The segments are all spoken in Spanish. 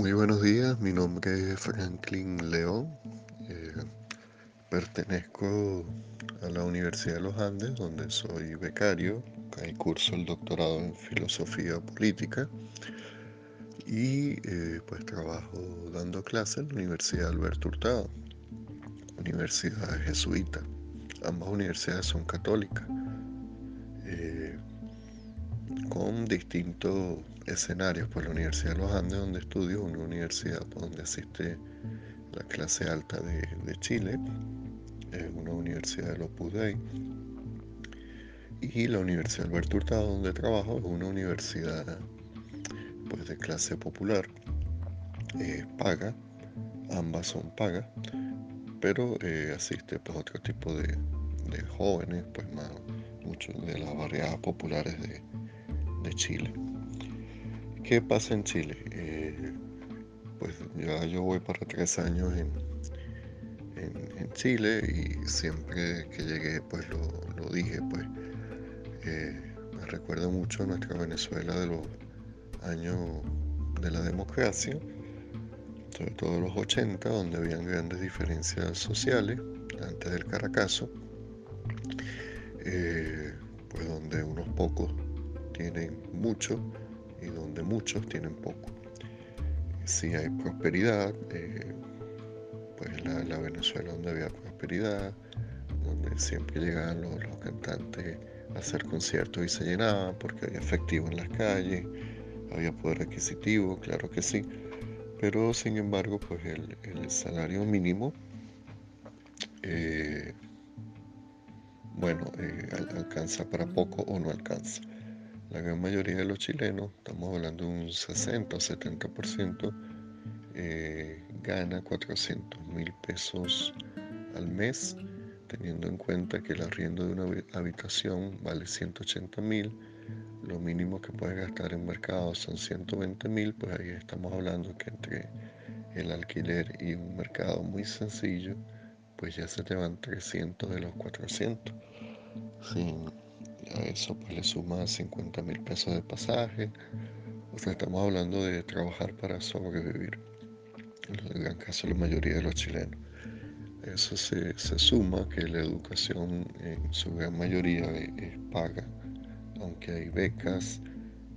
Muy buenos días, mi nombre es Franklin León. Eh, pertenezco a la Universidad de los Andes, donde soy becario. Curso el doctorado en filosofía política y eh, pues trabajo dando clases en la Universidad Alberto Hurtado, Universidad Jesuita. Ambas universidades son católicas, eh, con distintos escenarios. Por la Universidad de los Andes, donde estudio, una universidad donde asiste la clase alta de, Chile, una universidad de los Dei. Y la Universidad Alberto Hurtado, donde trabajo, es una universidad pues, de clase popular, eh, paga, ambas son pagas, pero eh, asiste pues otro tipo de, jóvenes, pues más muchos de las barriadas populares de, Chile. ¿Qué pasa en Chile? Eh, pues ya yo voy para tres años en, en, Chile y siempre que llegué pues lo, dije, pues me recuerda mucho a nuestra Venezuela de los años de la democracia, sobre todo los 80, donde habían grandes diferencias sociales antes del Caracazo, eh, pues donde unos pocos tienen mucho y donde muchos tienen poco. Si hay prosperidad, eh, pues la, la, Venezuela donde había prosperidad, donde siempre llegaban los, los cantantes a hacer conciertos y se llenaban porque había efectivo en las calles, había poder adquisitivo, claro que sí, pero sin embargo, pues el, salario mínimo, eh, bueno, eh, alcanza para poco o no alcanza. La gran mayoría de los chilenos, estamos hablando de un 60 o 70%, eh, gana 400 mil pesos al mes, teniendo en cuenta que el arriendo de una habitación vale 180 mil lo mínimo que puedes gastar en mercado son 120 mil, pues ahí estamos hablando que entre el alquiler y un mercado muy sencillo, pues ya se te van 300 de los 400. A eso pues le suma 50 mil pesos de pasaje. O sea, estamos hablando de trabajar para sobrevivir. En el gran caso la mayoría de los chilenos. Eso se, suma que la educación en su gran mayoría es paga aunque hay becas,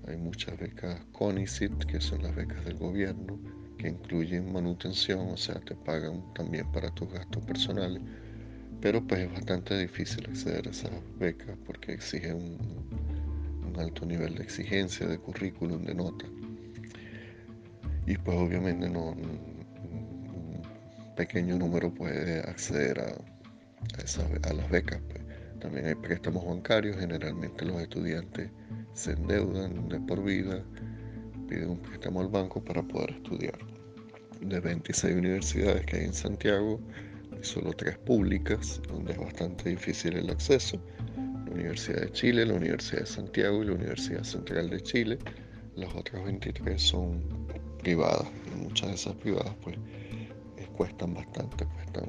hay muchas becas CONICIT, que son las becas del gobierno, que incluyen manutención, o sea, te pagan también para tus gastos personales, pero pues es bastante difícil acceder a esas becas porque exigen un, alto nivel de exigencia, de currículum, de nota. Y pues obviamente no, un pequeño número puede acceder a, a las becas. Pues. También hay préstamos bancarios, generalmente los estudiantes se endeudan de por vida, piden un préstamo al banco para poder estudiar. De 26 universidades que hay en Santiago, solo tres públicas, donde es bastante difícil el acceso. La Universidad de Chile, la Universidad de Santiago y la Universidad Central de Chile. Las otras 23 son privadas y muchas de esas privadas pues eh, cuestan bastante, están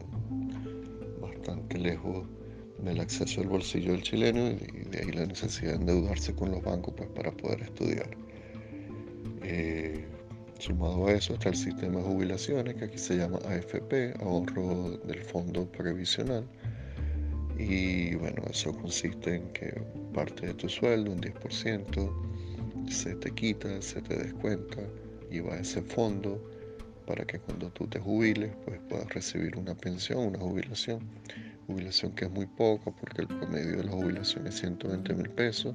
bastante lejos del acceso al bolsillo del chileno y de ahí la necesidad de endeudarse con los bancos pues, para poder estudiar. Eh, sumado a eso está el sistema de jubilaciones que aquí se llama AFP, ahorro del fondo previsional. Y bueno, eso consiste en que parte de tu sueldo, un 10%, se te quita, se te descuenta y va a ese fondo para que cuando tú te jubiles pues puedas recibir una pensión, una jubilación jubilación que es muy poco porque el promedio de la jubilación es 120 mil pesos.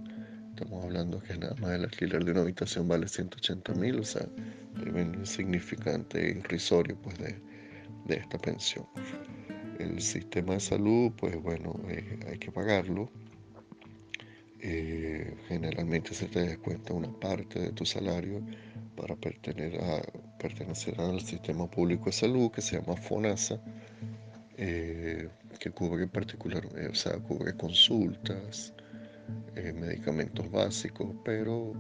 Estamos hablando que nada más el alquiler de una habitación vale 180 mil, o sea, es insignificante e irrisorio pues de, de, esta pensión. El sistema de salud, pues bueno, eh, hay que pagarlo. Eh, generalmente se te descuenta una parte de tu salario para pertenecer, a, pertenecer al sistema público de salud que se llama FONASA. Eh, que cubre particular, eh, o sea, cubre consultas, eh, medicamentos básicos, pero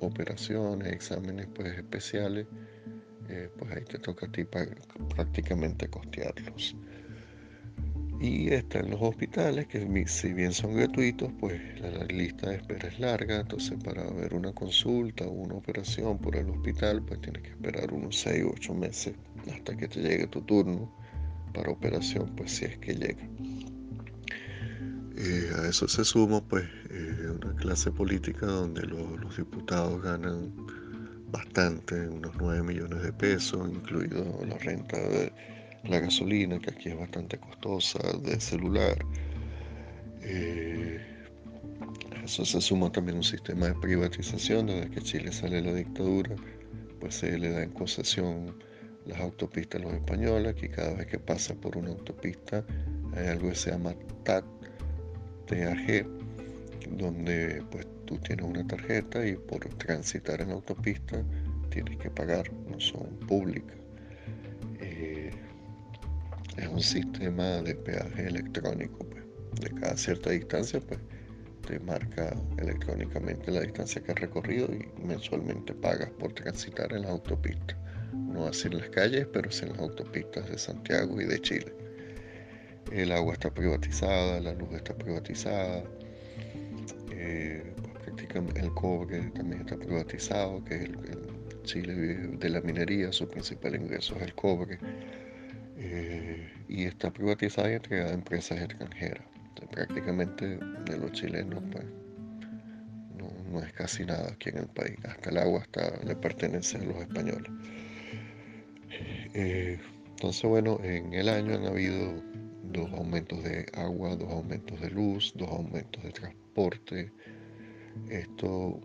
operaciones, exámenes pues especiales, eh, pues ahí te toca a ti prácticamente costearlos. Y están los hospitales, que si bien son gratuitos, pues la lista de espera es larga, entonces para ver una consulta o una operación por el hospital, pues tienes que esperar unos 6 u 8 meses hasta que te llegue tu turno para operación, pues si es que llega. Eh, a eso se suma pues eh, una clase política donde los diputados ganan bastante, unos 9 millones de pesos, incluido la renta de la gasolina, que aquí es bastante costosa, de celular. Eh, eso se suma también un sistema de privatización, desde que Chile sale la dictadura, pues se le da en concesión las autopistas a los españoles, que cada vez que pasa por una autopista hay algo que se llama TAT, Donde pues tú tienes una tarjeta y por transitar en la autopista tienes que pagar, no son públicas es un sistema de peaje electrónico, pues, de cada cierta distancia, pues te marca electrónicamente la distancia que has recorrido y mensualmente pagas por transitar en la autopista. No así en las calles, pero sí en las autopistas de Santiago y de Chile. El agua está privatizada, la luz está privatizada, eh, pues, prácticamente el cobre también está privatizado, que es el, Chile de la minería, su principal ingreso es el cobre. Eh, y está privatizada y entregada a empresas extranjeras. prácticamente de los chilenos pues, no, es casi nada aquí en el país. Hasta el agua hasta le pertenece a los españoles. Eh, entonces, bueno, en el año han habido dos aumentos de agua, dos aumentos de luz, dos aumentos de transporte. Esto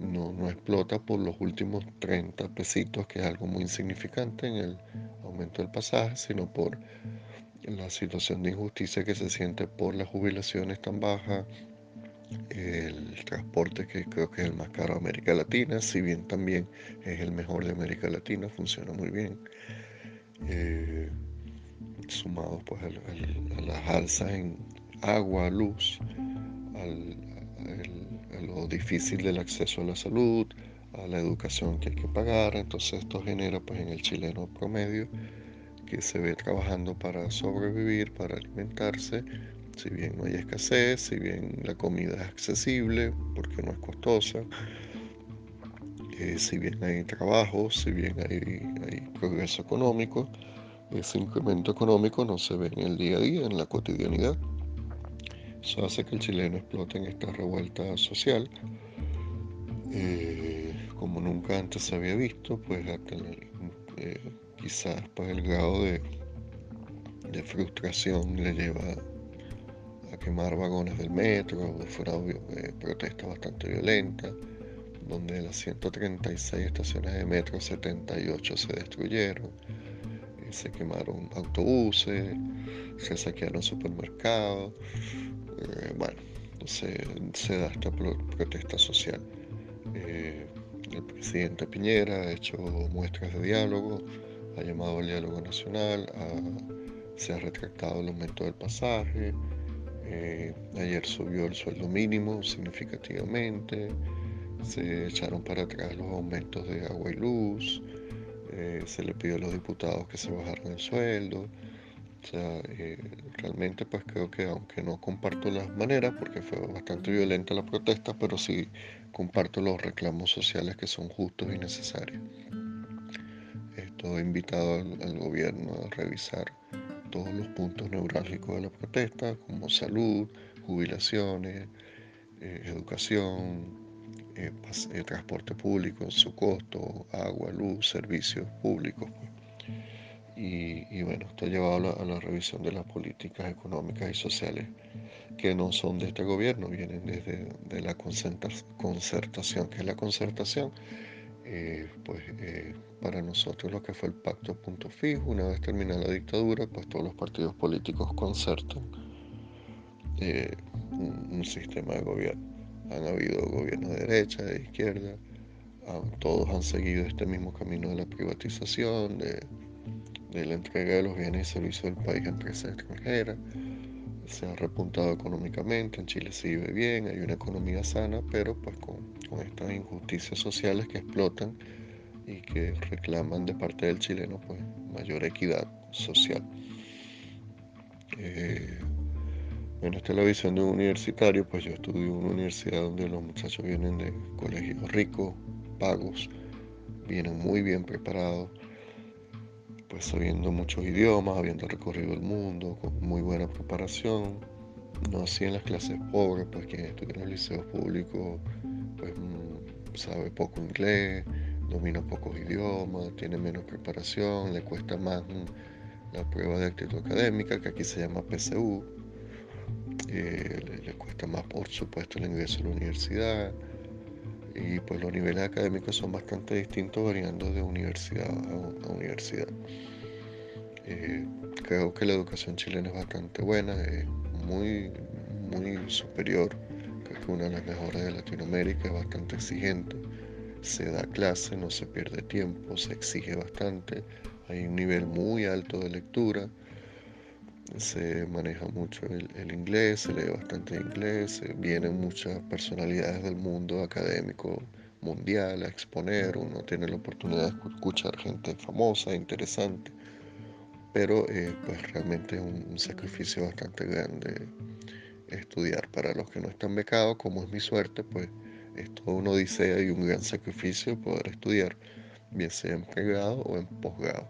no, no explota por los últimos 30 pesitos, que es algo muy insignificante en el aumento del pasaje, sino por la situación de injusticia que se siente por las jubilaciones tan bajas, el transporte que creo que es el más caro de América Latina, si bien también es el mejor de América Latina, funciona muy bien. Eh, sumado pues a, las alzas en agua, luz, a lo difícil del acceso a la salud, a la educación que hay que pagar, entonces esto genera pues en el chileno promedio que se ve trabajando para sobrevivir, para alimentarse, si bien no hay escasez, si bien la comida es accesible porque no es costosa, eh, si bien hay trabajo, si bien hay, progreso económico, ese incremento económico no se ve en el día a día, en la cotidianidad. Eso hace que el chileno explote en esta revuelta social. Eh, como nunca antes se había visto, pues eh, quizás pues el grado de, frustración le lleva a quemar vagones del metro, fuera eh, protestas bastante violentas, donde de las 136 estaciones de metro, 78 se destruyeron, se quemaron autobuses, se saquearon supermercados, eh, bueno, se, da esta protesta social. Eh, el presidente Piñera ha hecho muestras de diálogo, ha llamado al diálogo nacional, se ha retractado el aumento del pasaje, eh, ayer subió el sueldo mínimo significativamente, se echaron para atrás los aumentos de agua y luz, eh, se le pidió a los diputados que se bajaran el sueldo. Eh, realmente pues creo que aunque no comparto las maneras, porque fue bastante violenta la protesta, pero sí comparto los reclamos sociales que son justos y necesarios. Estoy invitado al, gobierno a revisar todos los puntos neurálgicos de la protesta, como salud, jubilaciones, eh, educación, eh, eh, transporte público, su costo, agua, luz, servicios públicos. Pues. Y, bueno, esto ha llevado a la, revisión de las políticas económicas y sociales que no son de este gobierno, vienen desde de la concertación. que es la concertación? Eh, pues eh, para nosotros lo que fue el pacto punto fijo, una vez terminada la dictadura, pues todos los partidos políticos concertan un, sistema de gobierno. Han habido gobiernos de derecha, de izquierda, todos han seguido este mismo camino de la privatización, de, la entrega de los bienes y servicios del país a empresas extranjeras se ha repuntado económicamente, en Chile se vive bien, hay una economía sana, pero pues con, con estas injusticias sociales que explotan y que reclaman de parte del chileno pues mayor equidad social. Eh, bueno, esta es la visión de un universitario, pues yo estudio en una universidad donde los muchachos vienen de colegios ricos, pagos, vienen muy bien preparados, pues sabiendo muchos idiomas, habiendo recorrido el mundo, con muy buena preparación, no así en las clases pobres, pues quien estudia en los liceos públicos, pues mm, sabe poco inglés, domina pocos idiomas, tiene menos preparación, le cuesta más mm, la prueba de actitud académica, que aquí se llama PSU, eh, le, le, cuesta más, por supuesto, el ingreso a la universidad, y pues los niveles académicos son bastante distintos variando de universidad a, universidad. Eh, creo que la educación chilena es bastante buena, es muy, muy superior, creo que una de las mejores de Latinoamérica, es bastante exigente, se da clase, no se pierde tiempo, se exige bastante, hay un nivel muy alto de lectura, se maneja mucho el, inglés, se lee bastante inglés, vienen muchas personalidades del mundo académico mundial a exponer, uno tiene la oportunidad de escuchar gente famosa, interesante, pero eh, pues realmente es un, sacrificio bastante grande estudiar. Para los que no están becados, como es mi suerte, pues es todo una odisea y un gran sacrificio poder estudiar, bien sea en pregrado o en posgrado.